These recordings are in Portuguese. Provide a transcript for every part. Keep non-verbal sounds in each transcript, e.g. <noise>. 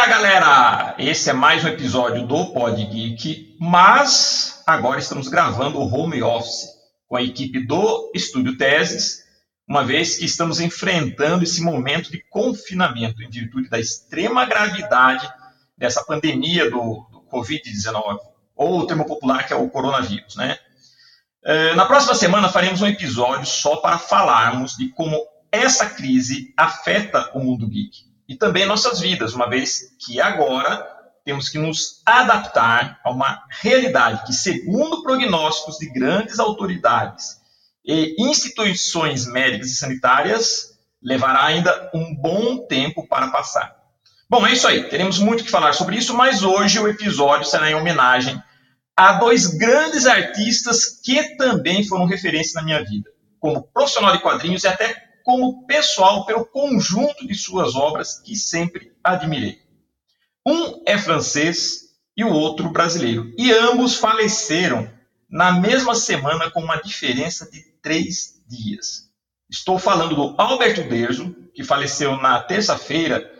Olá, galera! Esse é mais um episódio do Pod Geek, mas agora estamos gravando o home office com a equipe do Estúdio Teses, uma vez que estamos enfrentando esse momento de confinamento em virtude da extrema gravidade dessa pandemia do, do Covid-19, ou o termo popular que é o coronavírus, né? É, na próxima semana faremos um episódio só para falarmos de como essa crise afeta o mundo geek e também nossas vidas, uma vez que agora temos que nos adaptar a uma realidade que, segundo prognósticos de grandes autoridades e instituições médicas e sanitárias, levará ainda um bom tempo para passar. Bom, é isso aí. Teremos muito que falar sobre isso, mas hoje o episódio será em homenagem a dois grandes artistas que também foram referência na minha vida, como profissional de quadrinhos e até como pessoal pelo conjunto de suas obras que sempre admirei. Um é francês e o outro brasileiro, e ambos faleceram na mesma semana com uma diferença de três dias. Estou falando do Alberto Derzo, que faleceu na terça-feira,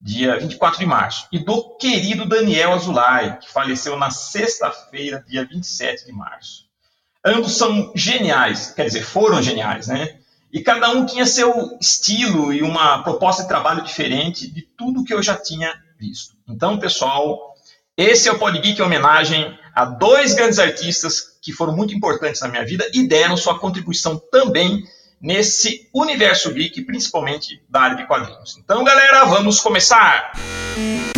dia 24 de março, e do querido Daniel Azulay, que faleceu na sexta-feira, dia 27 de março. Ambos são geniais, quer dizer, foram geniais, né? E cada um tinha seu estilo e uma proposta de trabalho diferente de tudo que eu já tinha visto. Então, pessoal, esse é o Podgeek em homenagem a dois grandes artistas que foram muito importantes na minha vida e deram sua contribuição também nesse universo geek, principalmente da área de quadrinhos. Então, galera, vamos começar! Música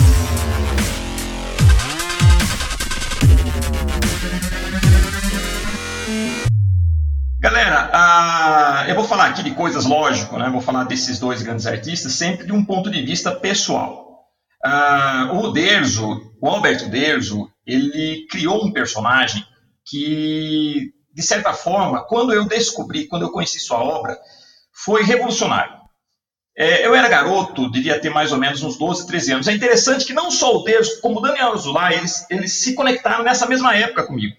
Galera, eu vou falar aqui de coisas, lógico, né? Vou falar desses dois grandes artistas sempre de um ponto de vista pessoal. Uh, o Derzo, o Alberto Derzo, ele criou um personagem que, de certa forma, quando eu descobri, quando eu conheci sua obra, foi revolucionário. É, eu era garoto, devia ter mais ou menos uns 12, 13 anos. É interessante que não só o Derzo, como o Daniel Azulay, eles, eles se conectaram nessa mesma época comigo.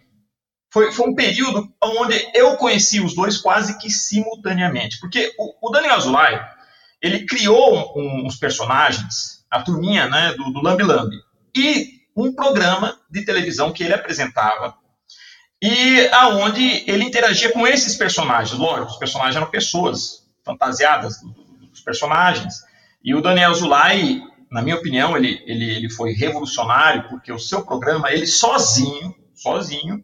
Foi, foi um período onde eu conheci os dois quase que simultaneamente. Porque o, o Daniel Azulay, ele criou um, uns personagens, a turminha né, do, do Lambi Lambi, e um programa de televisão que ele apresentava e aonde ele interagia com esses personagens. Lógico, os personagens eram pessoas fantasiadas dos personagens. E o Daniel Zulay, na minha opinião, ele, ele, ele foi revolucionário porque o seu programa, ele sozinho, sozinho,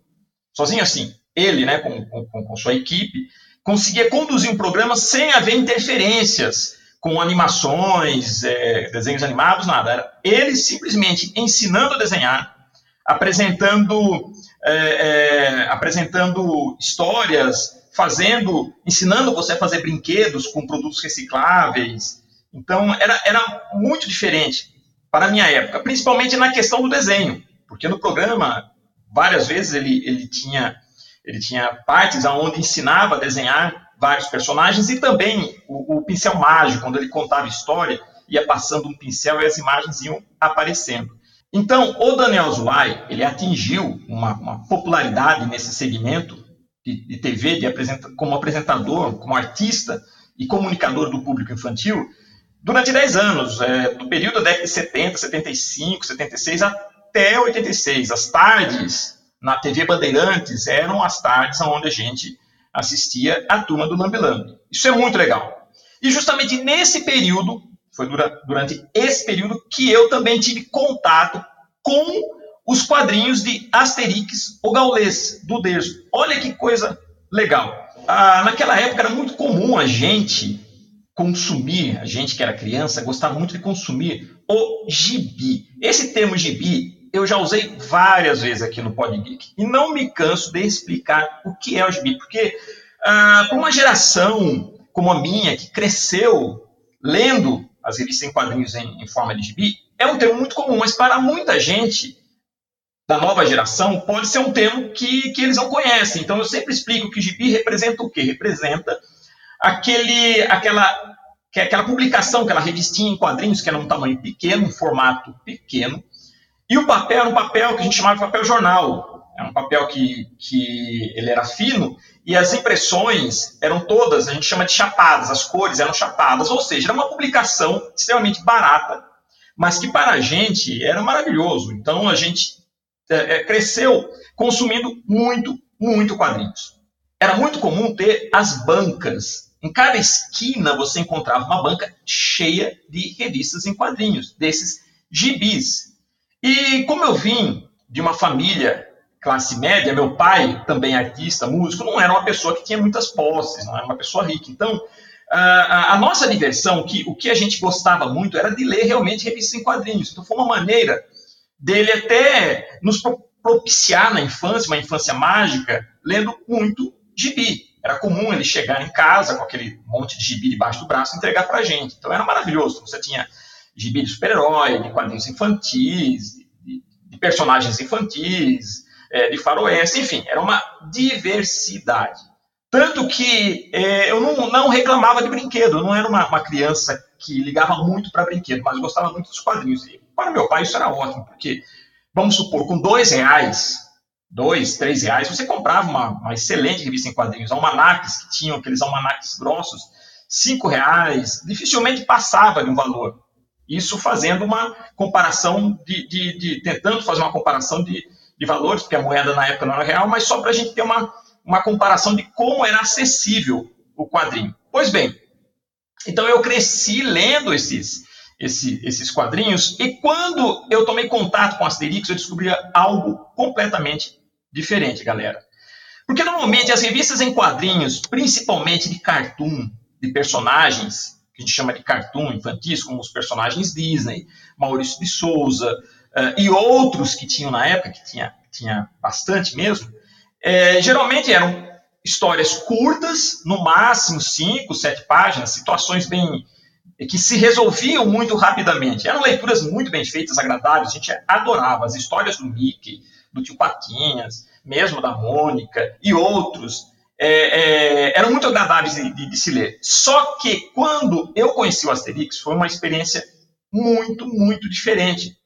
sozinho assim, ele, né, com, com, com sua equipe, conseguia conduzir um programa sem haver interferências com animações, é, desenhos animados, nada. Era ele simplesmente ensinando a desenhar, apresentando, é, é, apresentando histórias, fazendo, ensinando você a fazer brinquedos com produtos recicláveis. Então, era, era muito diferente para a minha época, principalmente na questão do desenho, porque no programa várias vezes ele, ele tinha ele tinha partes onde ensinava a desenhar vários personagens e também o, o, pincel mágico, quando ele contava história, ia passando um pincel e as imagens iam aparecendo. Então, o Daniel Zulay, ele atingiu uma, uma popularidade nesse segmento de, de TV, de apresenta, como apresentador, como artista e comunicador do público infantil, durante 10 anos, é, do período da década de 70, 75, 76, até 86. As tardes na TV Bandeirantes eram as tardes onde a gente assistia a turma do Lambi Lambi. Isso é muito legal. E justamente nesse período, foi durante esse período que eu também tive contato com os quadrinhos de Asterix, o Gaulês, do Derzo. Olha que coisa legal. Ah, naquela época era muito comum a gente consumir, a gente que era criança, gostava muito de consumir o gibi. Esse termo gibi eu já usei várias vezes aqui no Podgeek e não me canso de explicar o que é o gibi, porque ah, para uma geração como a minha, que cresceu lendo as revistas em quadrinhos em, em forma de gibi, é um termo muito comum, mas para muita gente da nova geração, pode ser um termo que, que eles não conhecem. Então eu sempre explico que gibi representa o quê? Representa aquele, aquela, que é aquela publicação, aquela revistinha em quadrinhos que era um tamanho pequeno, um formato pequeno, e o papel era um papel que a gente chamava de papel jornal. Era um papel que, que ele era fino e as impressões eram todas, a gente chama de chapadas, as cores eram chapadas, ou seja, era uma publicação extremamente barata mas que para a gente era maravilhoso. Então a gente é, é, cresceu consumindo muito, muito quadrinhos. Era muito comum ter as bancas. Em cada esquina você encontrava uma banca cheia de revistas em quadrinhos, desses gibis. E como eu vim de uma família classe média, meu pai, também artista, músico, não era uma pessoa que tinha muitas posses, não era uma pessoa rica. Então, a, a, nossa diversão, que, o que a gente gostava muito, era de ler realmente revistas em quadrinhos. Então, foi uma maneira dele até nos propiciar na infância, uma infância mágica, lendo muito gibi. Era comum ele chegar em casa com aquele monte de gibi debaixo do braço e entregar para a gente. Então era maravilhoso. Você tinha gibi de super-herói, de quadrinhos infantis, de, de personagens infantis, é, de faroeste, enfim, era uma diversidade. Tanto que é, eu não, não, reclamava de brinquedo, eu não era uma, uma criança que ligava muito para brinquedo, mas gostava muito dos quadrinhos. E para meu pai isso era ótimo, porque, vamos supor, com dois reais, dois, três reais, você comprava uma, uma excelente revista em quadrinhos, almanaques que tinham aqueles almanaques grossos, cinco reais, dificilmente passava de um valor. Isso fazendo uma comparação de, de, de tentando fazer uma comparação de, de valores, porque a moeda na época não era real, mas só para a gente ter uma, uma comparação de como era acessível o quadrinho. Pois bem, então eu cresci lendo esses, esse, esses quadrinhos, e quando eu tomei contato com Asterix, eu descobri algo completamente diferente, galera. Porque normalmente as revistas em quadrinhos, principalmente de cartoon, de personagens, que a gente chama de cartoon infantis, como os personagens Disney, Maurício de Souza, uh, e outros que tinham na época, que tinha, tinha bastante mesmo, é, geralmente eram histórias curtas, no máximo cinco, sete páginas, situações bem que se resolviam muito rapidamente. Eram leituras muito bem feitas, agradáveis, a gente adorava as histórias do Mickey, do tio Patinhas, mesmo da Mônica e outros. É, é, eram muito agradáveis de, de, de, se ler. Só que quando eu conheci o Asterix, foi uma experiência muito, muito diferente.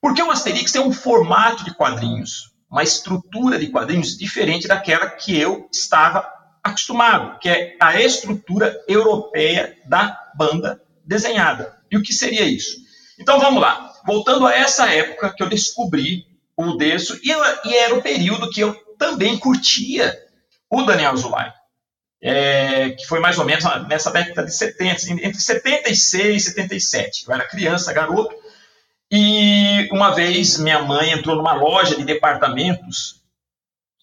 Porque o Asterix tem um formato de quadrinhos, uma estrutura de quadrinhos diferente daquela que eu estava acostumado, que é a estrutura europeia da banda desenhada. E o que seria isso? Então vamos lá. Voltando a essa época que eu descobri o Derso, e, e era o período que eu também curtia o Daniel Zulay. É, que foi mais ou menos nessa década de 70, entre 76 e 77. Eu era criança, garoto, e uma vez minha mãe entrou numa loja de departamentos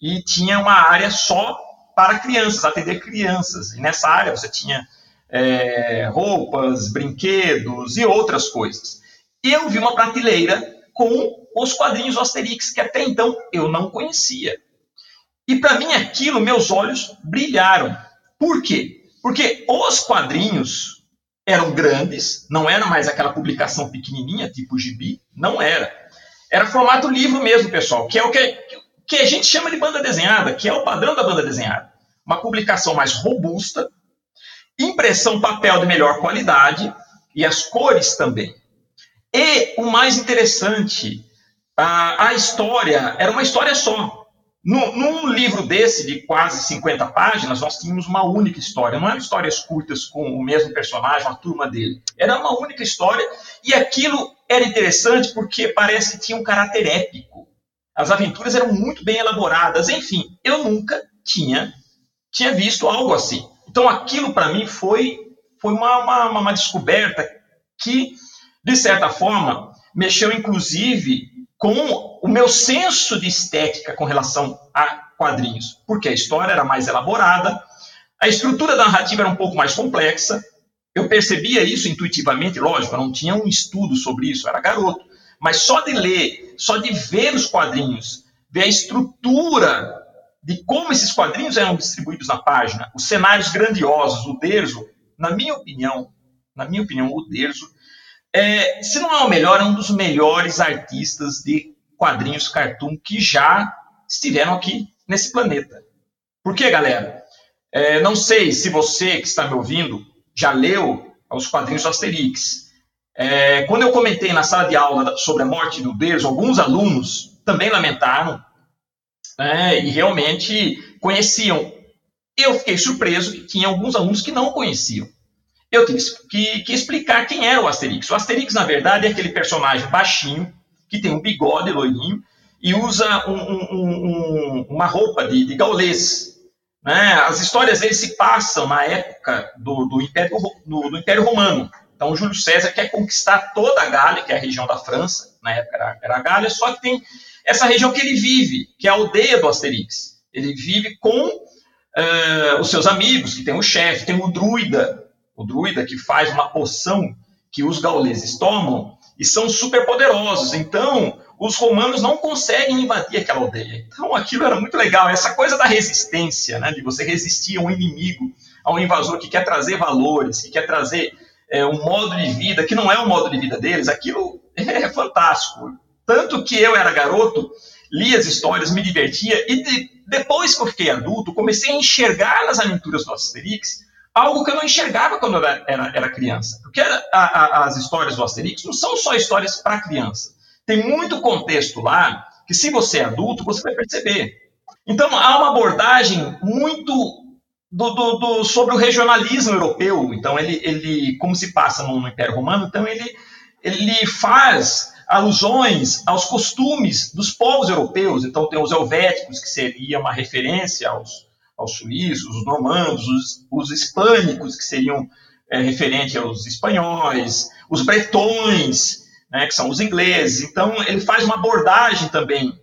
e tinha uma área só para crianças, atender crianças. E nessa área você tinha é, roupas, brinquedos e outras coisas. Eu vi uma prateleira com os quadrinhos Asterix, que até então eu não conhecia. E para mim aquilo, meus olhos brilharam. Por quê? Porque os quadrinhos eram grandes, não era mais aquela publicação pequenininha, tipo gibi, não era. Era formato livro mesmo, pessoal, que é o que, que a gente chama de banda desenhada, que é o padrão da banda desenhada. Uma publicação mais robusta, impressão papel de melhor qualidade e as cores também. E o mais interessante, a, a história era uma história só. Num livro desse, de quase 50 páginas, nós tínhamos uma única história. Não eram histórias curtas com o mesmo personagem, a turma dele. Era uma única história e aquilo era interessante porque parece que tinha um caráter épico. As aventuras eram muito bem elaboradas. Enfim, eu nunca tinha, tinha visto algo assim. Então aquilo para mim foi, foi uma, uma, uma descoberta que, de certa forma, mexeu inclusive com o meu senso de estética com relação a quadrinhos, porque a história era mais elaborada, a estrutura da narrativa era um pouco mais complexa. Eu percebia isso intuitivamente, lógico, eu não tinha um estudo sobre isso, era garoto, mas só de ler, só de ver os quadrinhos, ver a estrutura de como esses quadrinhos eram distribuídos na página, os cenários grandiosos, o Derzo, na minha opinião, na minha opinião, o Derzo é, se não é o melhor, é um dos melhores artistas de quadrinhos cartoon que já estiveram aqui nesse planeta. Por quê, galera? É, não sei se você que está me ouvindo já leu os quadrinhos Asterix. É, quando eu comentei na sala de aula sobre a morte do Deus, alguns alunos também lamentaram é, e realmente conheciam. Eu fiquei surpreso que tinha alguns alunos que não conheciam. eu tive que, que, explicar quem era o Asterix. O Asterix, na verdade, é aquele personagem baixinho, que tem um bigode loirinho e usa um, um, um, uma roupa de, de gaulês. Né? As histórias dele se passam na época do, do, Império, do, do Império Romano. Então, Júlio César quer conquistar toda a Gália, que é a região da França, na época era, era a Gália, só que tem essa região que ele vive, que é a aldeia do Asterix. Ele vive com uh, os seus amigos, que tem o chefe, tem o druida, o druida que faz uma poção que os gauleses tomam e são super poderosos. Então, os romanos não conseguem invadir aquela aldeia. Então, aquilo era muito legal. Essa coisa da resistência, né, de você resistir a um inimigo, a um invasor que quer trazer valores, que quer trazer é, um modo de vida que não é o modo de vida deles, aquilo <laughs> é fantástico. Tanto que eu era garoto, li as histórias, me divertia, e de, depois que eu fiquei adulto, comecei a enxergar nas aventuras do Asterix algo que eu não enxergava quando eu era, era, era criança. Porque a, a, as histórias do Asterix não são só histórias para criança. Tem muito contexto lá que, se você é adulto, você vai perceber. Então, há uma abordagem muito do, do, do, sobre o regionalismo europeu. Então, ele, ele como se passa no, no Império Romano, então ele, ele faz alusões aos costumes dos povos europeus. Então, tem os helvéticos, que seria uma referência aos, aos suíços, os normandos, os, os hispânicos, que seriam é, referente aos espanhóis, os bretões, né, que são os ingleses. Então, ele faz uma abordagem também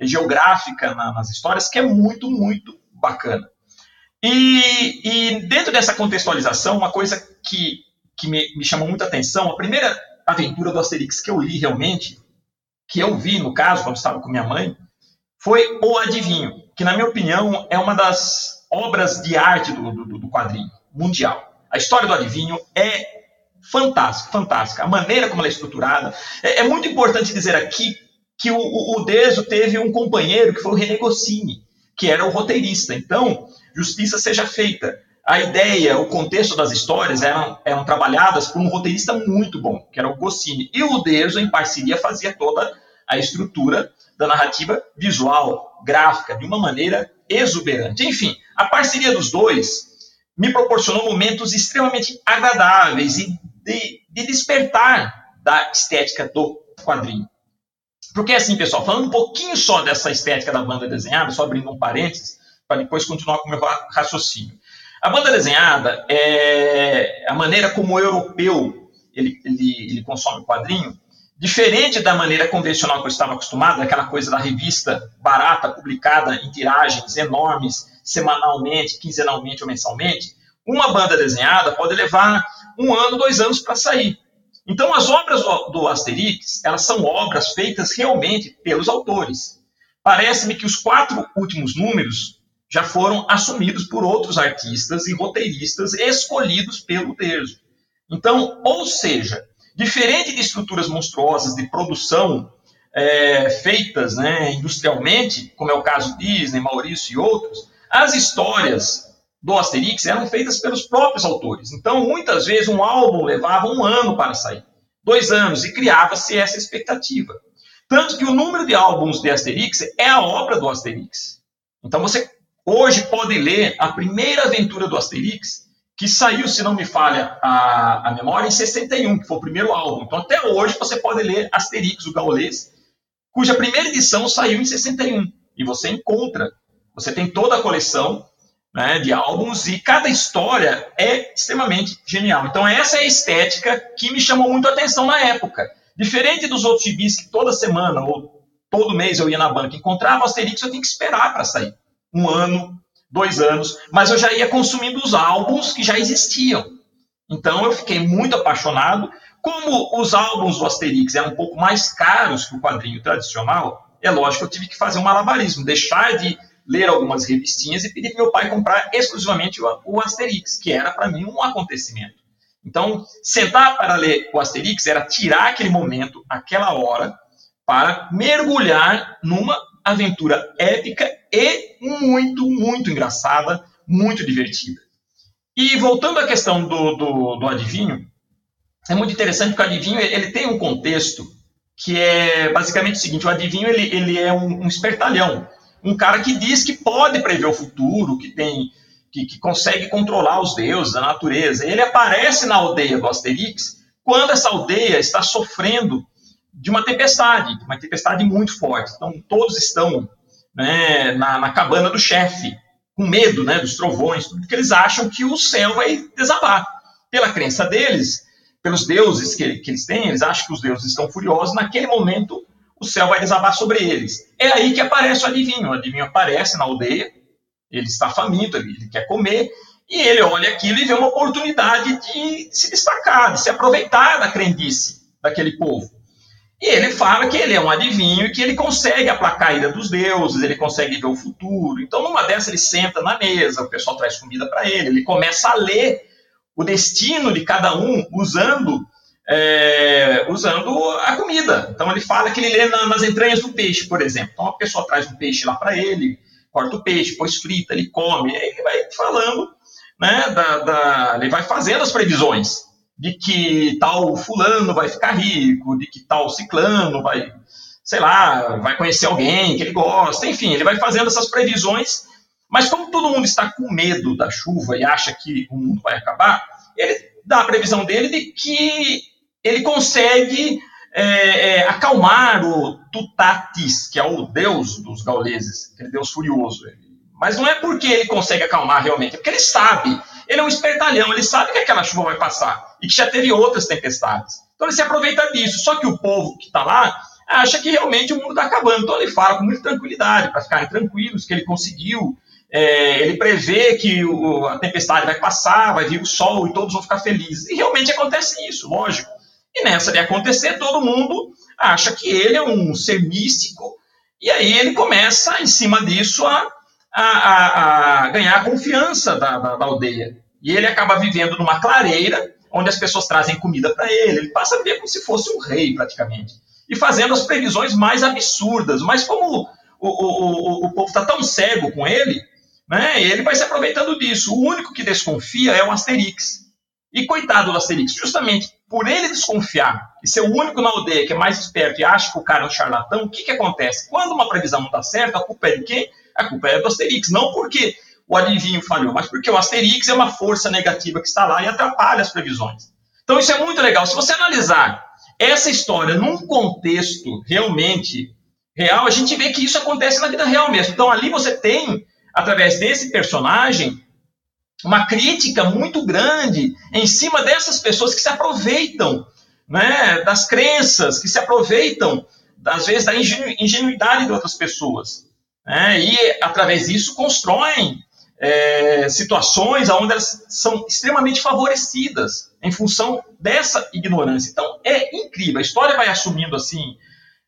geográfica na, nas histórias que é muito, muito bacana. E, e, dentro dessa contextualização, uma coisa que, que me, me chamou muita atenção, a primeira aventura do Asterix que eu li realmente, que eu vi no caso, quando estava com minha mãe, foi O Adivinho que, na minha opinião, é uma das obras de arte do, do, do quadrinho mundial. A história do adivinho é fantástica, fantástica. A maneira como ela é estruturada. É, é muito importante dizer aqui que o, o, o Deso teve um companheiro que foi o René Goscinny, que era o roteirista. Então, justiça seja feita. A ideia, o contexto das histórias eram, eram trabalhadas por um roteirista muito bom, que era o Goscinny. E o Deso, em parceria, fazia toda a estrutura da narrativa visual, gráfica, de uma maneira exuberante. Enfim, a parceria dos dois me proporcionou momentos extremamente agradáveis e de, de despertar da estética do quadrinho. Porque assim, pessoal, falando um pouquinho só dessa estética da banda desenhada, só abrindo um parênteses, para depois continuar com o meu raciocínio. A banda desenhada é a maneira como o europeu ele, ele, ele consome o quadrinho, Diferente da maneira convencional que eu estava acostumado, aquela coisa da revista barata, publicada em tiragens enormes, semanalmente, quinzenalmente ou mensalmente, uma banda desenhada pode levar um ano, dois anos para sair. Então, as obras do, Asterix, elas são obras feitas realmente pelos autores. Parece-me que os quatro últimos números já foram assumidos por outros artistas e roteiristas escolhidos pelo Terzo. Então, ou seja, Diferente de estruturas monstruosas de produção é, feitas né, industrialmente, como é o caso Disney, Maurício e outros, as histórias do Asterix eram feitas pelos próprios autores. Então, muitas vezes, um álbum levava um ano para sair, dois anos, e criava-se essa expectativa. Tanto que o número de álbuns de Asterix é a obra do Asterix. Então, você hoje pode ler a primeira aventura do Asterix que saiu, se não me falha a, a memória, em 61, que foi o primeiro álbum. Então, até hoje, você pode ler Asterix, o gaulês, cuja primeira edição saiu em 61. E você encontra, você tem toda a coleção né, de álbuns e cada história é extremamente genial. Então, essa é a estética que me chamou muito a atenção na época. Diferente dos outros gibis que toda semana ou todo mês eu ia na banca e encontrava Asterix, eu tinha que esperar para sair. Um ano, dois anos, mas eu já ia consumindo os álbuns que já existiam. Então eu fiquei muito apaixonado. Como os álbuns do Asterix eram um pouco mais caros que o quadrinho tradicional, é lógico que eu tive que fazer um malabarismo, deixar de ler algumas revistinhas e pedir para meu pai comprar exclusivamente o Asterix, que era para mim um acontecimento. Então, sentar para ler o Asterix era tirar aquele momento, aquela hora, para mergulhar numa aventura épica e muito, muito engraçada, muito divertida. E voltando à questão do, do, do adivinho, é muito interessante porque o adivinho ele tem um contexto que é basicamente o seguinte: o adivinho ele, ele é um, um espertalhão, um cara que diz que pode prever o futuro, que tem que, que consegue controlar os deuses, a natureza. Ele aparece na aldeia do Asterix quando essa aldeia está sofrendo de uma tempestade, uma tempestade muito forte. Então, todos estão né, na, na, cabana do chefe, com medo né, dos trovões, porque eles acham que o céu vai desabar. Pela crença deles, pelos deuses que, que eles têm, eles acham que os deuses estão furiosos, naquele momento o céu vai desabar sobre eles. É aí que aparece o adivinho. O adivinho aparece na aldeia, ele está faminto, ele quer comer, e ele olha aquilo e vê uma oportunidade de se destacar, de se aproveitar da crendice daquele povo. E ele fala que ele é um adivinho e que ele consegue aplacar a ira dos deuses, ele consegue ver o futuro. Então, numa dessas, ele senta na mesa, o pessoal traz comida para ele, ele começa a ler o destino de cada um usando, é, usando a comida. Então, ele fala que ele lê na, nas entranhas do peixe, por exemplo. Então, a pessoa traz um peixe lá para ele, corta o peixe, depois frita, ele come, aí ele vai falando, né, da, da, ele vai fazendo as previsões de que tal fulano vai ficar rico, de que tal ciclano vai, sei lá, vai conhecer alguém que ele gosta, enfim, ele vai fazendo essas previsões, mas como todo mundo está com medo da chuva e acha que o mundo vai acabar, ele dá a previsão dele de que ele consegue é, é, acalmar o Tutatis, que é o deus dos gauleses, aquele deus furioso. Mas não é porque ele consegue acalmar realmente, é porque ele sabe ele é um espertalhão, ele sabe que aquela chuva vai passar e que já teve outras tempestades. Então ele se aproveita disso. Só que o povo que está lá acha que realmente o mundo está acabando. Então ele fala com muita tranquilidade, para ficarem tranquilos, que ele conseguiu. É, ele prevê que o, a tempestade vai passar, vai vir o sol e todos vão ficar felizes. E realmente acontece isso, lógico. E nessa de acontecer, todo mundo acha que ele é um ser místico, e aí ele começa, em cima disso, a a, a, a ganhar a confiança da, da, da, aldeia. E ele acaba vivendo numa clareira, onde as pessoas trazem comida para ele. Ele passa a viver como se fosse um rei, praticamente. E fazendo as previsões mais absurdas. Mas como o, o, o, o povo está tão cego com ele, né, ele vai se aproveitando disso. O único que desconfia é o Asterix. E coitado do Asterix, justamente por ele desconfiar e ser o único na aldeia que é mais esperto e acha que o cara é um charlatão, o que, que acontece? Quando uma previsão não dá certo, a culpa é de quem? A culpa é do Asterix, não porque o adivinho falhou, mas porque o Asterix é uma força negativa que está lá e atrapalha as previsões. Então isso é muito legal. Se você analisar essa história num contexto realmente real, a gente vê que isso acontece na vida real mesmo. Então ali você tem, através desse personagem, uma crítica muito grande em cima dessas pessoas que se aproveitam né, das crenças, que se aproveitam, às vezes, da ingenuidade de outras pessoas né, e, através disso, constroem é, situações onde elas são extremamente favorecidas em função dessa ignorância. Então, é incrível. A história vai assumindo assim,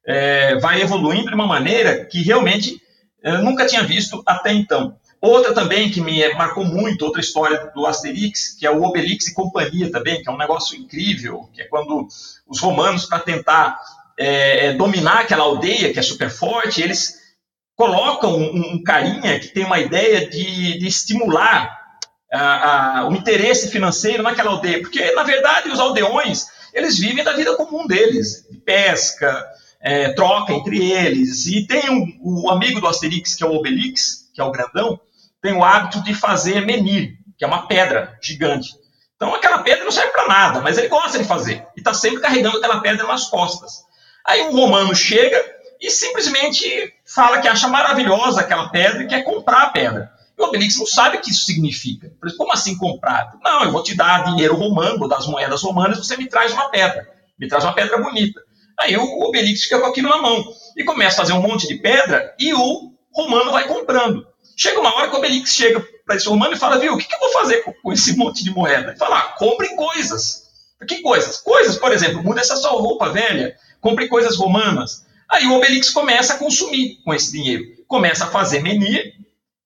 é, vai evoluindo de uma maneira que realmente eu nunca tinha visto até então. Outra também que me marcou muito, outra história do Asterix, que é o Obelix e companhia também, que é um negócio incrível, que é quando os romanos, para tentar é, é, dominar aquela aldeia que é super forte, eles colocam um, um carinha que tem uma ideia de, de estimular a, a, o interesse financeiro naquela aldeia, porque na verdade os aldeões eles vivem da vida comum deles, de pesca, é, troca entre eles, e tem um, o amigo do Asterix, que é o Obelix, que é o grandão, tem o hábito de fazer menir, que é uma pedra gigante. Então aquela pedra não serve para nada, mas ele gosta de fazer, e está sempre carregando aquela pedra nas costas. Aí um romano chega e simplesmente fala que acha maravilhosa aquela pedra e quer comprar a pedra. E o Obelix não sabe o que isso significa. Como assim comprar? Não, eu vou te dar dinheiro romano, vou dar as moedas romanas, você me traz uma pedra. Me traz uma pedra bonita. Aí o Obelix fica com aquilo na mão e começa a fazer um monte de pedra e o romano vai comprando. Chega uma hora que o Obelix chega para esse romano e fala, viu, o que, eu vou fazer com, com, esse monte de moeda? Ele fala, ah, compre coisas. Que coisas? Coisas, por exemplo, muda essa sua roupa velha, compre coisas romanas. Aí o Obelix começa a consumir com esse dinheiro. Começa a fazer menir,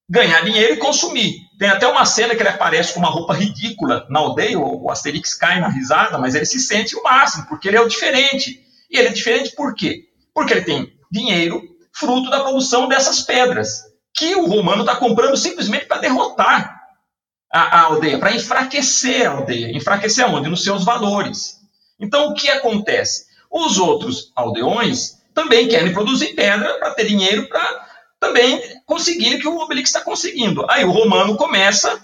ganhar dinheiro e consumir. Tem até uma cena que ele aparece com uma roupa ridícula na aldeia, o Asterix cai na risada, mas ele se sente o máximo, porque ele é o diferente. E ele é diferente por quê? Porque ele tem dinheiro fruto da produção dessas pedras, que o romano está comprando simplesmente para derrotar a, a aldeia, para enfraquecer a aldeia. Enfraquecer aonde? Nos seus valores. Então, o que acontece? Os outros aldeões também querem produzir pedra para ter dinheiro para também conseguir o que o Obelix está conseguindo. Aí o romano começa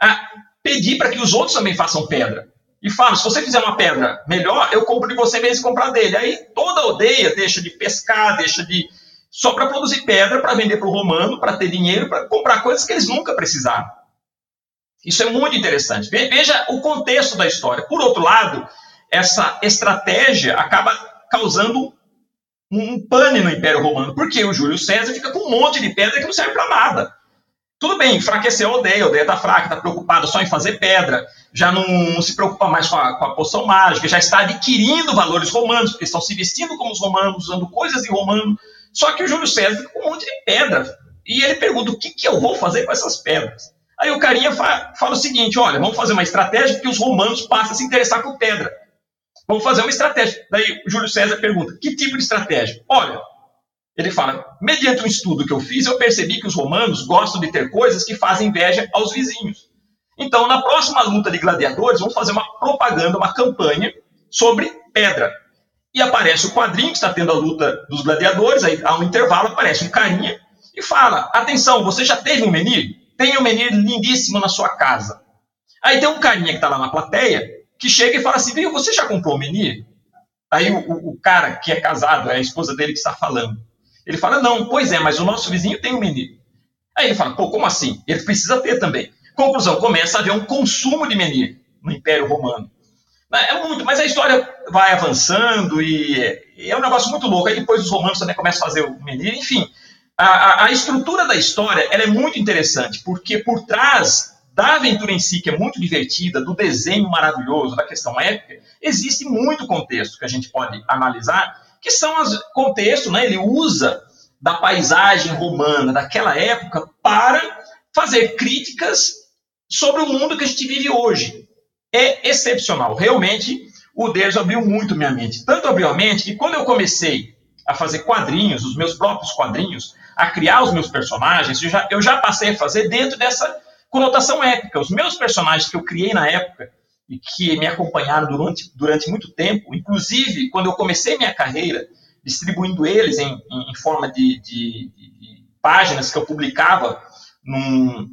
a pedir para que os outros também façam pedra. E fala, se você fizer uma pedra melhor, eu compro de você mesmo comprar dele. Aí toda a aldeia deixa de pescar, deixa de... Só para produzir pedra, para vender para o romano, para ter dinheiro, para comprar coisas que eles nunca precisaram. Isso é muito interessante. Veja o contexto da história. Por outro lado, essa estratégia acaba causando um pane no Império Romano, porque o Júlio César fica com um monte de pedra que não serve para nada. Tudo bem, enfraqueceu a aldeia, a aldeia está fraca, está preocupada só em fazer pedra, já não, não se preocupa mais com a, com a, poção mágica, já está adquirindo valores romanos, porque estão se vestindo como os romanos, usando coisas de romano. Só que o Júlio César fica com um monte de pedra. E ele pergunta: o que, que eu vou fazer com essas pedras? Aí o carinha fa fala o seguinte: olha, vamos fazer uma estratégia que os romanos passam a se interessar por pedra. Vamos fazer uma estratégia. Daí o Júlio César pergunta: que tipo de estratégia? Olha, ele fala: mediante um estudo que eu fiz, eu percebi que os romanos gostam de ter coisas que fazem inveja aos vizinhos. Então, na próxima luta de gladiadores, vamos fazer uma propaganda, uma campanha sobre pedra. E aparece o quadrinho que está tendo a luta dos gladiadores, aí há um intervalo, aparece um carinha e fala: atenção, você já teve um menino? tem um menino lindíssimo na sua casa. Aí tem um carinha que está lá na plateia que chega e fala assim: Viu, você já comprou o menino? Aí o, o, o, cara que é casado, é a esposa dele que está falando. Ele fala: Não, pois é, mas o nosso vizinho tem um menino. Aí ele fala: Pô, como assim? Ele precisa ter também. Conclusão: começa a haver um consumo de menino no Império Romano. É muito, mas a história vai avançando e é, é um negócio muito louco. Aí depois os romanos também começam a fazer o menino, enfim a, a, estrutura da história ela é muito interessante, porque por trás da aventura em si, que é muito divertida, do desenho maravilhoso, da questão épica, existe muito contexto que a gente pode analisar, que são os contextos, né, ele usa da paisagem romana daquela época para fazer críticas sobre o mundo que a gente vive hoje. É excepcional. Realmente, o Deus abriu muito minha mente. Tanto abriu a mente que quando eu comecei a fazer quadrinhos, os meus próprios quadrinhos, a criar os meus personagens, eu já, eu já passei a fazer dentro dessa conotação épica. Os meus personagens que eu criei na época e que me acompanharam durante, durante muito tempo, inclusive quando eu comecei minha carreira, distribuindo eles em, em, em forma de, de, de, páginas que eu publicava num,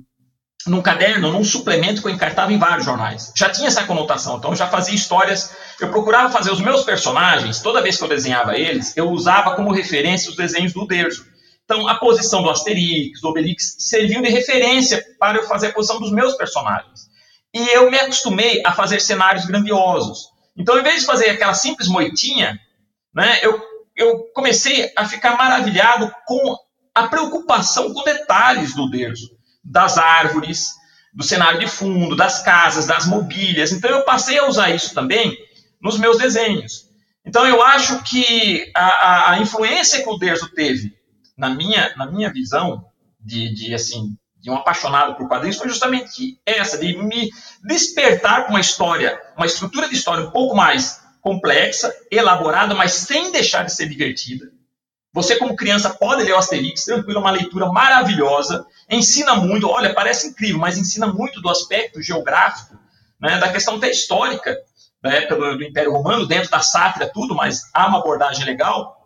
num caderno, num suplemento que eu encartava em vários jornais. Já tinha essa conotação, então eu já fazia histórias. Eu procurava fazer os meus personagens, toda vez que eu desenhava eles, eu usava como referência os desenhos do Derzo. Então, a posição do Asterix, do Obelix, serviam de referência para eu fazer a posição dos meus personagens. E eu me acostumei a fazer cenários grandiosos. Então, em vez de fazer aquela simples moitinha, né, eu, eu comecei a ficar maravilhado com a preocupação com detalhes do Derzo, das árvores, do cenário de fundo, das casas, das mobílias. Então, eu passei a usar isso também nos meus desenhos. Então, eu acho que a, a, a influência que o Derzo teve na minha, na minha visão de, de, assim, de um apaixonado por quadrinhos, foi justamente essa, de me despertar com uma história, uma estrutura de história um pouco mais complexa, elaborada, mas sem deixar de ser divertida. Você, como criança, pode ler o Asterix, tranquilo, é uma leitura maravilhosa, ensina muito, olha, parece incrível, mas ensina muito do aspecto geográfico, né, da questão até histórica da época do, do Império Romano, dentro da sátira, tudo, mas há uma abordagem legal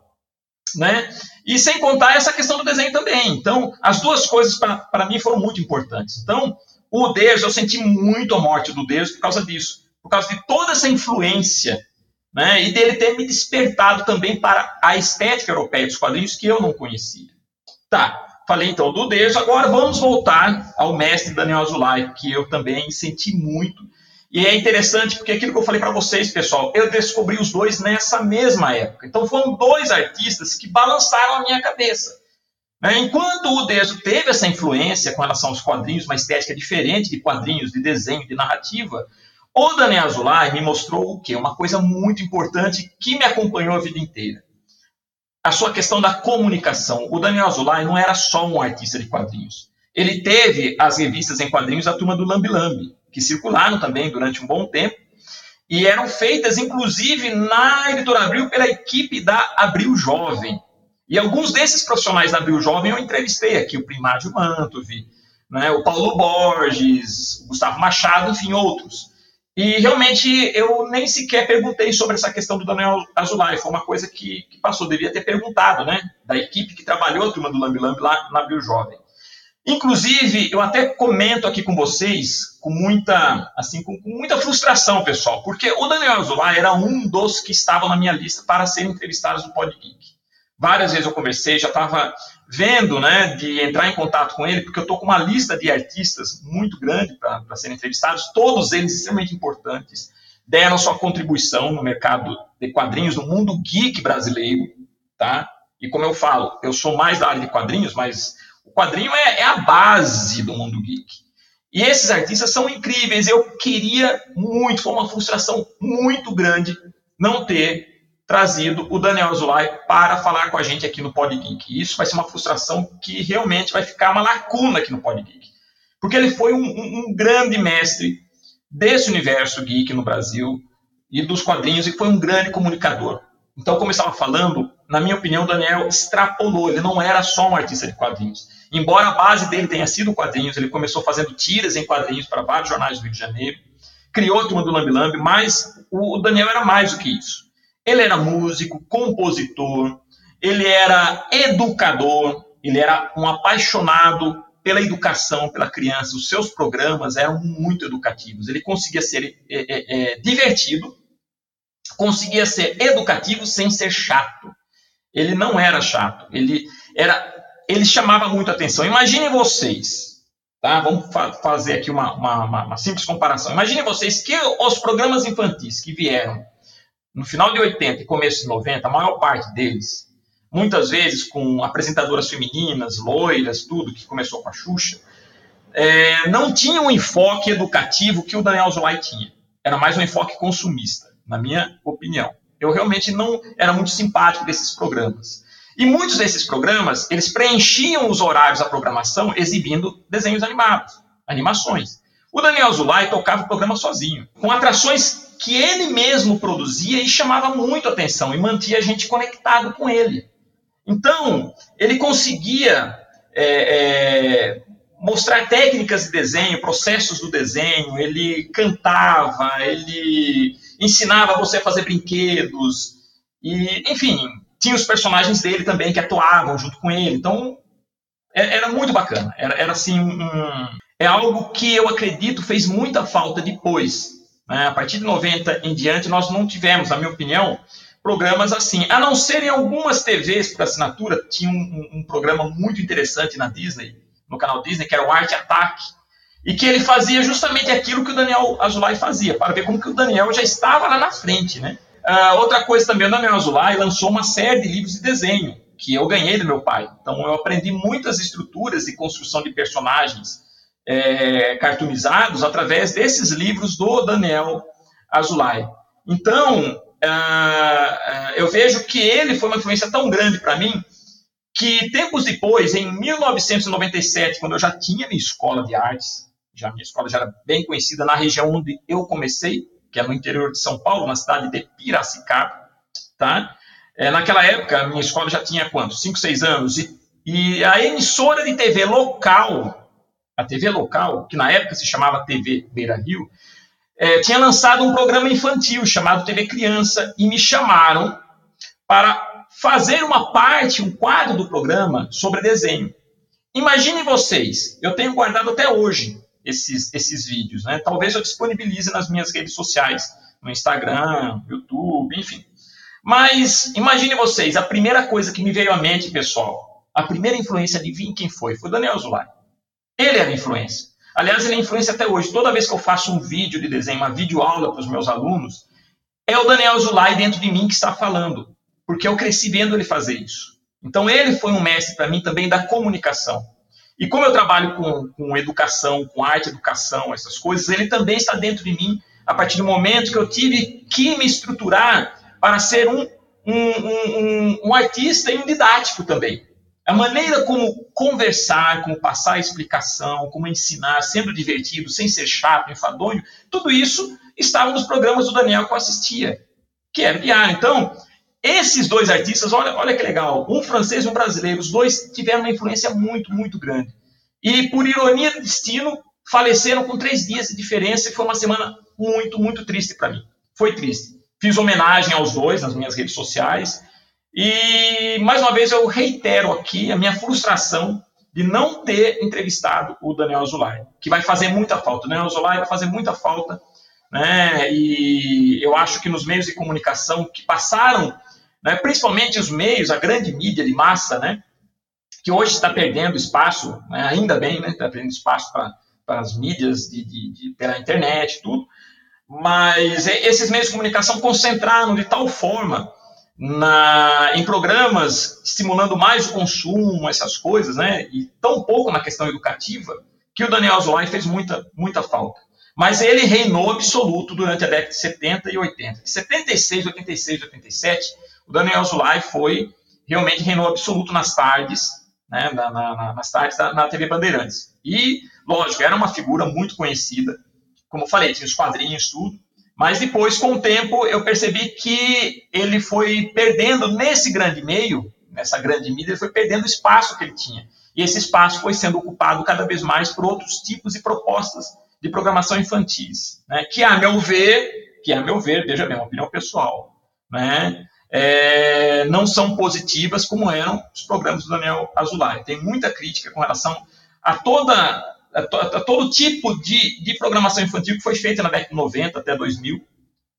né? E sem contar essa questão do desenho também. Então, as duas coisas para mim foram muito importantes. Então, o Deus, eu senti muito a morte do Deus por causa disso, por causa de toda essa influência, né? E dele ter me despertado também para a estética europeia dos quadrinhos que eu não conhecia. Tá, falei então do Deus, agora vamos voltar ao mestre Daniel Azulay, que eu também senti muito e é interessante porque aquilo que eu falei para vocês, pessoal, eu descobri os dois nessa mesma época. Então foram dois artistas que balançaram a minha cabeça. Né? Enquanto o Deso teve essa influência com relação aos quadrinhos, uma estética diferente de quadrinhos, de desenho, de narrativa, o Daniel Azulay me mostrou o quê? Uma coisa muito importante que me acompanhou a vida inteira. A sua questão da comunicação. O Daniel Azulay não era só um artista de quadrinhos. Ele teve as revistas em quadrinhos da turma do Lambi Lambi que circularam também durante um bom tempo, e eram feitas, inclusive, na Editora Abril pela equipe da Abril Jovem. E alguns desses profissionais da Abril Jovem eu entrevistei aqui, o Primário Mantovi, né, o Paulo Borges, o Gustavo Machado, enfim, outros. E realmente eu nem sequer perguntei sobre essa questão do Daniel Azulay, foi uma coisa que, que passou, devia ter perguntado, né, da equipe que trabalhou a turma do Lambi Lambi lá na Abril Jovem. Inclusive, eu até comento aqui com vocês com muita, assim, com, com muita frustração, pessoal, porque o Daniel Azulay era um dos que estavam na minha lista para serem entrevistados no Podgeek. Várias vezes eu conversei, já estava vendo, né, de entrar em contato com ele, porque eu estou com uma lista de artistas muito grande para serem entrevistados, todos eles extremamente importantes, deram sua contribuição no mercado de quadrinhos, no mundo geek brasileiro, tá? E como eu falo, eu sou mais da área de quadrinhos, mas o quadrinho é, é a base do mundo geek. E esses artistas são incríveis. Eu queria muito, foi uma frustração muito grande não ter trazido o Daniel Azulay para falar com a gente aqui no Podgeek. Isso vai ser uma frustração que realmente vai ficar uma lacuna aqui no Podgeek. Porque ele foi um, um, um grande mestre desse universo geek no Brasil e dos quadrinhos e foi um grande comunicador. Então, como eu estava falando, na minha opinião, o Daniel extrapolou. Ele não era só um artista de quadrinhos. Embora a base dele tenha sido quadrinhos, ele começou fazendo tiras em quadrinhos para vários jornais do Rio de Janeiro, criou a turma do Lambi Lambi, mas o Daniel era mais do que isso. Ele era músico, compositor, ele era educador, ele era um apaixonado pela educação, pela criança. Os seus programas eram muito educativos. Ele conseguia ser é, é, é, divertido, conseguia ser educativo sem ser chato. Ele não era chato, ele era, ele chamava muito atenção. Imaginem vocês, tá? Vamos fa fazer aqui uma, uma, uma, uma simples comparação. Imaginem vocês que os programas infantis que vieram no final de 80 e começo de 90, a maior parte deles, muitas vezes com apresentadoras femininas, loiras, tudo, que começou com a Xuxa, é, não tinha um enfoque educativo que o Daniel Zolay tinha. Era mais um enfoque consumista na minha opinião. Eu realmente não era muito simpático desses programas. E muitos desses programas, eles preenchiam os horários da programação exibindo desenhos animados, animações. O Daniel Zulay tocava o programa sozinho, com atrações que ele mesmo produzia e chamava muito atenção e mantia a gente conectado com ele. Então, ele conseguia é, é, mostrar técnicas de desenho, processos do desenho, ele cantava, ele ensinava você a fazer brinquedos, e, enfim, tinha os personagens dele também que atuavam junto com ele. Então, é, era muito bacana. Era, era assim, um, é algo que eu acredito fez muita falta depois. Né? A partir de 90 em diante, nós não tivemos, na minha opinião, programas assim. A não ser em algumas TVs por assinatura, tinha um, um, um programa muito interessante na Disney, no canal Disney, que era o Arte Ataque, e que ele fazia justamente aquilo que o Daniel Azulay fazia, para ver como que o Daniel já estava lá na frente, né? Uh, outra coisa também, o Daniel Azulay lançou uma série de livros de desenho, que eu ganhei do meu pai. Então eu aprendi muitas estruturas de construção de personagens é, cartoonizados através desses livros do Daniel Azulay. Então, uh, eu vejo que ele foi uma influência tão grande para mim que tempos depois, em 1997, quando eu já tinha minha escola de artes, já minha escola já era bem conhecida na região onde eu comecei, que é no interior de São Paulo, na cidade de Piracicaba, tá? É, naquela época, a minha escola já tinha quanto? 5, 6 anos. E, e, a emissora de TV local, a TV local, que na época se chamava TV Beira Rio, é, tinha lançado um programa infantil chamado TV Criança e me chamaram para fazer uma parte, um quadro do programa sobre desenho. Imaginem vocês, eu tenho guardado até hoje esses, esses vídeos. Né? Talvez eu disponibilize nas minhas redes sociais, no Instagram, YouTube, enfim. Mas imagine vocês, a primeira coisa que me veio à mente, pessoal, a primeira influência, adivinha quem foi? Foi o Daniel Zulay. Ele era influência. Aliás, ele é influência até hoje. Toda vez que eu faço um vídeo de desenho, uma videoaula para os meus alunos, é o Daniel Zulay dentro de mim que está falando, porque eu cresci vendo ele fazer isso. Então, ele foi um mestre para mim também da comunicação. E como eu trabalho com, com educação, com arte educação, essas coisas, ele também está dentro de mim a partir do momento que eu tive que me estruturar para ser um, um, um, um artista e um didático também. A maneira como conversar, como passar a explicação, como ensinar, sendo divertido, sem ser chato, enfadonho, tudo isso estava nos programas do Daniel que eu assistia, que era diário. Então, esses dois artistas, olha, olha que legal, um francês e um brasileiro, os dois tiveram uma influência muito, muito grande. E, por ironia do destino, faleceram com três dias de diferença e foi uma semana muito, muito triste para mim. Foi triste. Fiz homenagem aos dois nas minhas redes sociais. E, mais uma vez, eu reitero aqui a minha frustração de não ter entrevistado o Daniel Azulay, que vai fazer muita falta. O Daniel Azulay vai fazer muita falta, né? E eu acho que nos meios de comunicação que passaram, né, principalmente os meios, a grande mídia de massa, né, que hoje está perdendo espaço, né, ainda bem, né, está perdendo espaço para as mídias de, de, de, pela internet, tudo. Mas esses meios de comunicação concentraram de tal forma na, em programas estimulando mais o consumo, essas coisas, né? E tão pouco na questão educativa, que o Daniel Zola fez muita, muita falta. Mas ele reinou absoluto durante a década de 70 e 80. De 76, 86, 87, Daniel Zulay foi realmente reinou absoluto nas tardes, né, na, na, nas tardes da, na TV Bandeirantes. E, lógico, era uma figura muito conhecida. Como eu falei, tinha os quadrinhos, tudo. Mas depois, com o tempo, eu percebi que ele foi perdendo nesse grande meio, nessa grande mídia, ele foi perdendo o espaço que ele tinha. E esse espaço foi sendo ocupado cada vez mais por outros tipos de propostas de programação infantis, né? que, a meu ver, que a meu ver, veja bem, uma opinião pessoal, né? É, não são positivas como eram os programas do Daniel Azulay. Tem muita crítica com relação a toda a, to, a todo tipo de, de programação infantil que foi feita na década de 90 até 2000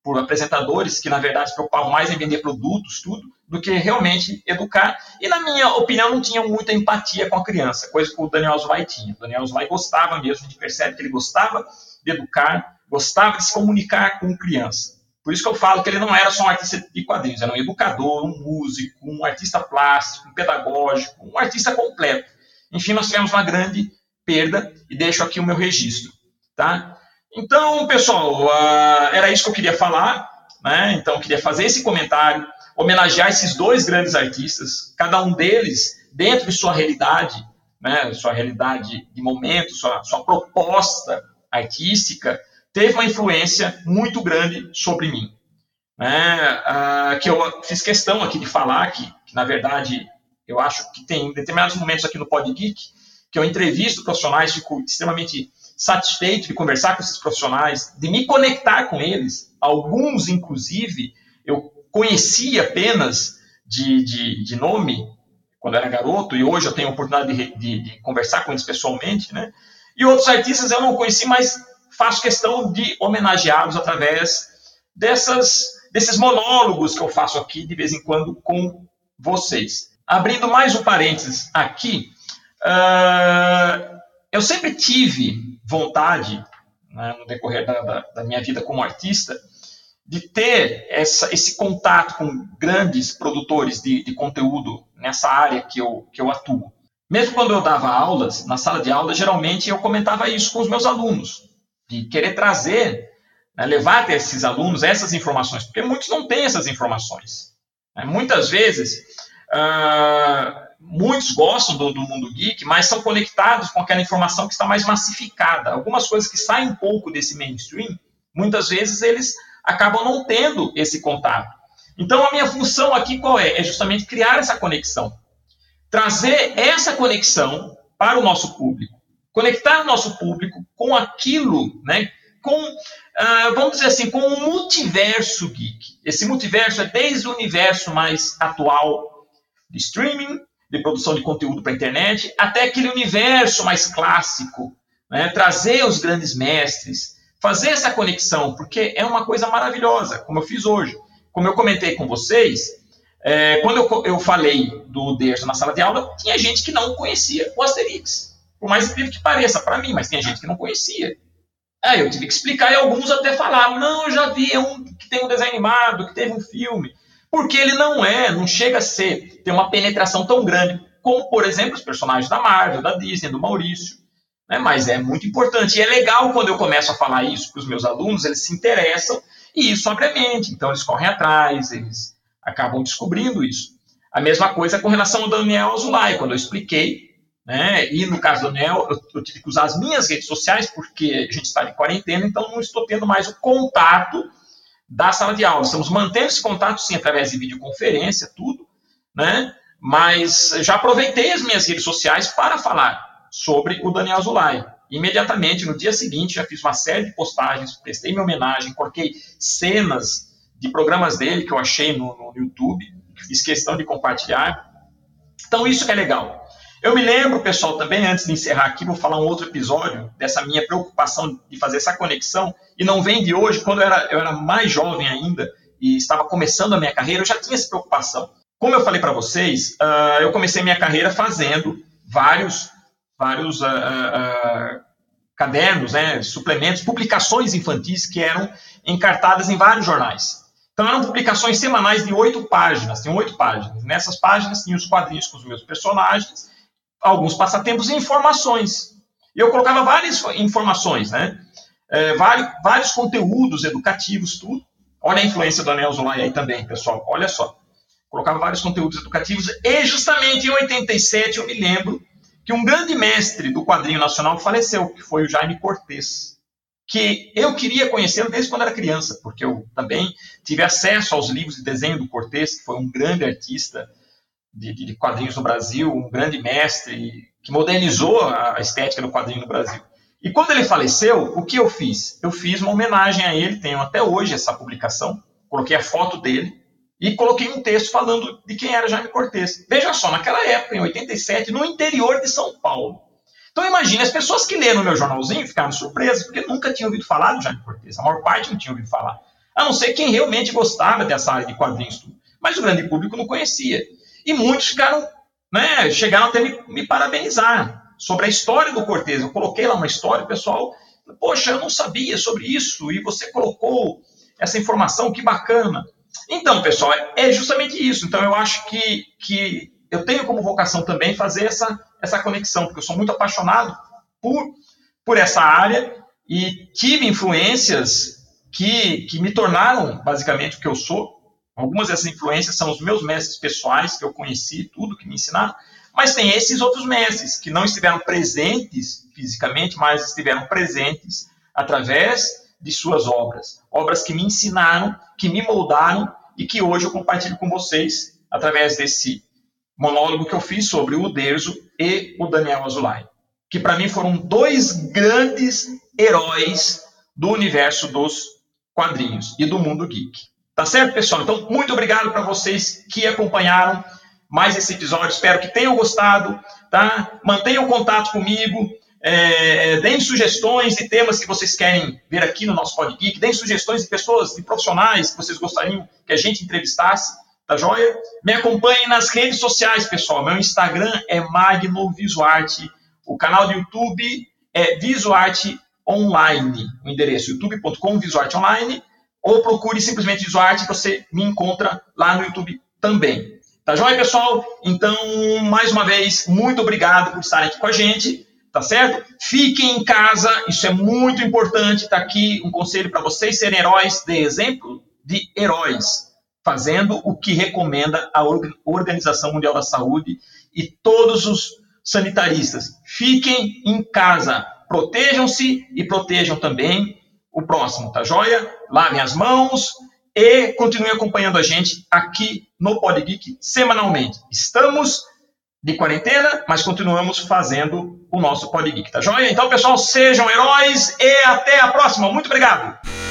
por apresentadores que, na verdade, se preocupavam mais em vender produtos, tudo, do que realmente educar. E, na minha opinião, não tinham muita empatia com a criança, coisa que o Daniel Zulay tinha. O Daniel Zulay gostava mesmo, a gente percebe que ele gostava de educar, gostava de se comunicar com criança. Por isso que eu falo que ele não era só um artista de quadrinhos, era um educador, um músico, um artista plástico, um pedagógico, um artista completo. Enfim, nós tivemos uma grande perda e deixo aqui o meu registro, tá? Então, pessoal, uh, era isso que eu queria falar, né? Então, eu queria fazer esse comentário, homenagear esses dois grandes artistas, cada um deles dentro de sua realidade, né? Sua realidade de momento, sua, sua proposta artística, teve uma influência muito grande sobre mim. Né? Uh, que eu fiz questão aqui de falar que, que, na verdade, eu acho que tem determinados momentos aqui no Pod Geek que eu entrevisto profissionais, fico extremamente satisfeito de conversar com esses profissionais, de me conectar com eles. Alguns, inclusive, eu conhecia apenas de, de, de nome quando era garoto, e hoje eu tenho a oportunidade de, de, de, conversar com eles pessoalmente, né? E outros artistas eu não conheci, mas faço questão de homenageá-los através dessas, desses monólogos que eu faço aqui de vez em quando com vocês. Abrindo mais um parênteses aqui, uh, eu sempre tive vontade, né, no decorrer da, da, da, minha vida como artista, de ter essa, esse contato com grandes produtores de, de, conteúdo nessa área que eu, que eu atuo. Mesmo quando eu dava aulas, na sala de aula, geralmente eu comentava isso com os meus alunos, de querer trazer, né, levar até esses alunos essas informações, porque muitos não têm essas informações. Né? Muitas vezes, uh, muitos gostam do, do, mundo geek, mas são conectados com aquela informação que está mais massificada. Algumas coisas que saem um pouco desse mainstream, muitas vezes eles acabam não tendo esse contato. Então, a minha função aqui qual é? É justamente criar essa conexão. Trazer essa conexão para o nosso público. Conectar nosso público com aquilo, né? com, uh, vamos dizer assim, com o multiverso geek. Esse multiverso é desde o universo mais atual de streaming, de produção de conteúdo para a internet, até aquele universo mais clássico, né? trazer os grandes mestres, fazer essa conexão, porque é uma coisa maravilhosa, como eu fiz hoje. Como eu comentei com vocês, é, quando eu, eu falei do Derso na sala de aula, tinha gente que não conhecia o Asterix. Por mais incrível que pareça para mim, mas tinha gente que não conhecia. Aí eu tive que explicar e alguns até falaram, não, eu já vi é um que tem um desenho animado, que teve um filme. Porque ele não é, não chega a ser, ter uma penetração tão grande como, por exemplo, os personagens da Marvel, da Disney, do Maurício. Né? Mas é muito importante. E é legal quando eu começo a falar isso para os meus alunos, eles se interessam e isso abre a mente. Então eles correm atrás, eles acabam descobrindo isso. A mesma coisa com relação ao Daniel Azulay, quando eu expliquei, né? e no caso do Daniel, eu, eu tive que usar as minhas redes sociais, porque a gente está de quarentena, então não estou tendo mais o contato da sala de aula. Estamos mantendo esse contato, sim, através de videoconferência, tudo, né? Mas já aproveitei as minhas redes sociais para falar sobre o Daniel Zulay. Imediatamente, no dia seguinte, já fiz uma série de postagens, prestei minha homenagem, coloquei cenas de programas dele que eu achei no, no YouTube, fiz questão de compartilhar. Então, isso é legal. Eu me lembro, pessoal, também, antes de encerrar aqui, vou falar um outro episódio dessa minha preocupação de fazer essa conexão, e não vem de hoje, quando eu era, eu era mais jovem ainda e estava começando a minha carreira, eu já tinha essa preocupação. Como eu falei para vocês, uh, eu comecei minha carreira fazendo vários, vários uh, uh, cadernos, né, suplementos, publicações infantis que eram encartadas em vários jornais. Então eram publicações semanais de oito páginas, tinham oito páginas. Nessas páginas tinham os quadrinhos com os meus personagens alguns passatempos e informações. E eu colocava várias informações, né? É, vários, vários conteúdos educativos, tudo. Olha a influência do Anel Zulay aí também, pessoal. Olha só. Colocava vários conteúdos educativos. E justamente em 87 eu me lembro que um grande mestre do quadrinho nacional faleceu, que foi o Jaime Cortez. Que eu queria conhecê-lo desde quando era criança, porque eu também tive acesso aos livros de desenho do Cortez, que foi um grande artista de, de, quadrinhos no Brasil, um grande mestre que modernizou a estética do quadrinho no Brasil. E quando ele faleceu, o que eu fiz? Eu fiz uma homenagem a ele, tenho até hoje essa publicação, coloquei a foto dele e coloquei um texto falando de quem era Jaime Cortez. Veja só, naquela época, em 87, no interior de São Paulo. Então imagine, as pessoas que leram o meu jornalzinho ficaram surpresas, porque nunca tinham ouvido falar do Jaime Cortez. A maior parte não tinha ouvido falar. A não ser quem realmente gostava dessa área de quadrinhos. Mas o grande público não conhecia. E muitos ficaram, né, chegaram até me, me parabenizar sobre a história do Cortez. Eu coloquei lá uma história, o pessoal, poxa, eu não sabia sobre isso, e você colocou essa informação, que bacana. Então, pessoal, é justamente isso. Então, eu acho que, que eu tenho como vocação também fazer essa, essa conexão, porque eu sou muito apaixonado por, por essa área e tive influências que, que me tornaram basicamente o que eu sou. Algumas dessas influências são os meus mestres pessoais, que eu conheci, tudo que me ensinaram, mas tem esses outros mestres que não estiveram presentes fisicamente, mas estiveram presentes através de suas obras. Obras que me ensinaram, que me moldaram e que hoje eu compartilho com vocês através desse monólogo que eu fiz sobre o Uderzo e o Daniel Azulay, que para mim foram dois grandes heróis do universo dos quadrinhos e do mundo geek. Tá certo, pessoal? Então, muito obrigado para vocês que acompanharam mais esse episódio. Espero que tenham gostado, tá? Mantenham contato comigo. É, é deem sugestões de temas que vocês querem ver aqui no nosso podcast. Deem sugestões de pessoas, de profissionais que vocês gostariam que a gente entrevistasse. Tá joia? Me acompanhem nas redes sociais, pessoal. Meu Instagram é Magno Visuarte. O canal do YouTube é Visuarte Online. O endereço youtube.com Visuarte ou procure simplesmente Visuarte, você me encontra lá no YouTube também. Tá joia, pessoal? Então, mais uma vez, muito obrigado por estarem aqui com a gente, tá certo? Fiquem em casa, isso é muito importante. Tá aqui um conselho para vocês serem heróis, de exemplo de heróis, fazendo o que recomenda a Organização Mundial da Saúde e todos os sanitaristas. Fiquem em casa, protejam-se e protejam também o próximo, tá joia? Lavem as mãos e continue acompanhando a gente aqui no Podgeek semanalmente. Estamos de quarentena, mas continuamos fazendo o nosso Podgeek, tá joia? Então, pessoal, sejam heróis e até a próxima. Muito obrigado!